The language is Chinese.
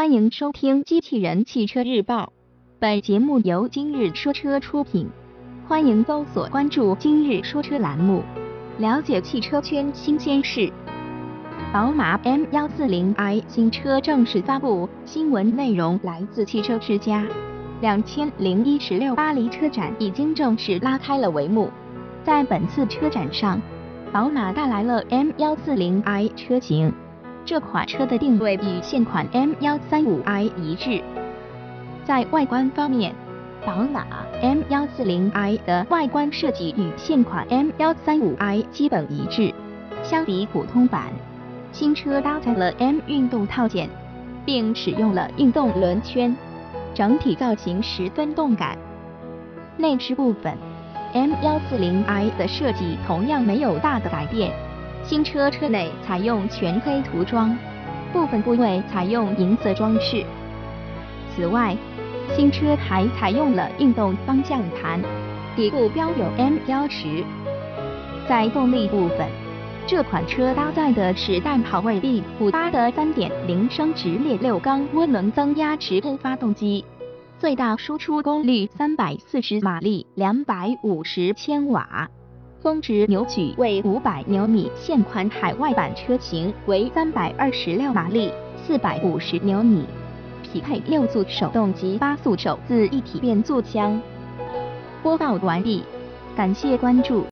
欢迎收听《机器人汽车日报》，本节目由今日说车出品。欢迎搜索关注“今日说车”栏目，了解汽车圈新鲜事。宝马 M140i 新车正式发布，新闻内容来自汽车之家。两千零一十六巴黎车展已经正式拉开了帷幕，在本次车展上，宝马带来了 M140i 车型。这款车的定位与现款 M135i 一致。在外观方面，宝马 M140i 的外观设计与现款 M135i 基本一致。相比普通版，新车搭载了 M 运动套件，并使用了运动轮圈，整体造型十分动感。内饰部分，M140i 的设计同样没有大的改变。新车车内采用全黑涂装，部分部位采用银色装饰。此外，新车还采用了运动方向盘，底部标有 M 标识。在动力部分，这款车搭载的是代跑位 B58 的3.0升直列六缸涡轮增压直喷发动机，最大输出功率340马力，250千瓦。峰值扭矩为五百牛米，现款海外版车型为三百二十六马力，四百五十牛米，匹配六速手动及八速手自一体变速箱。播报完毕，感谢关注。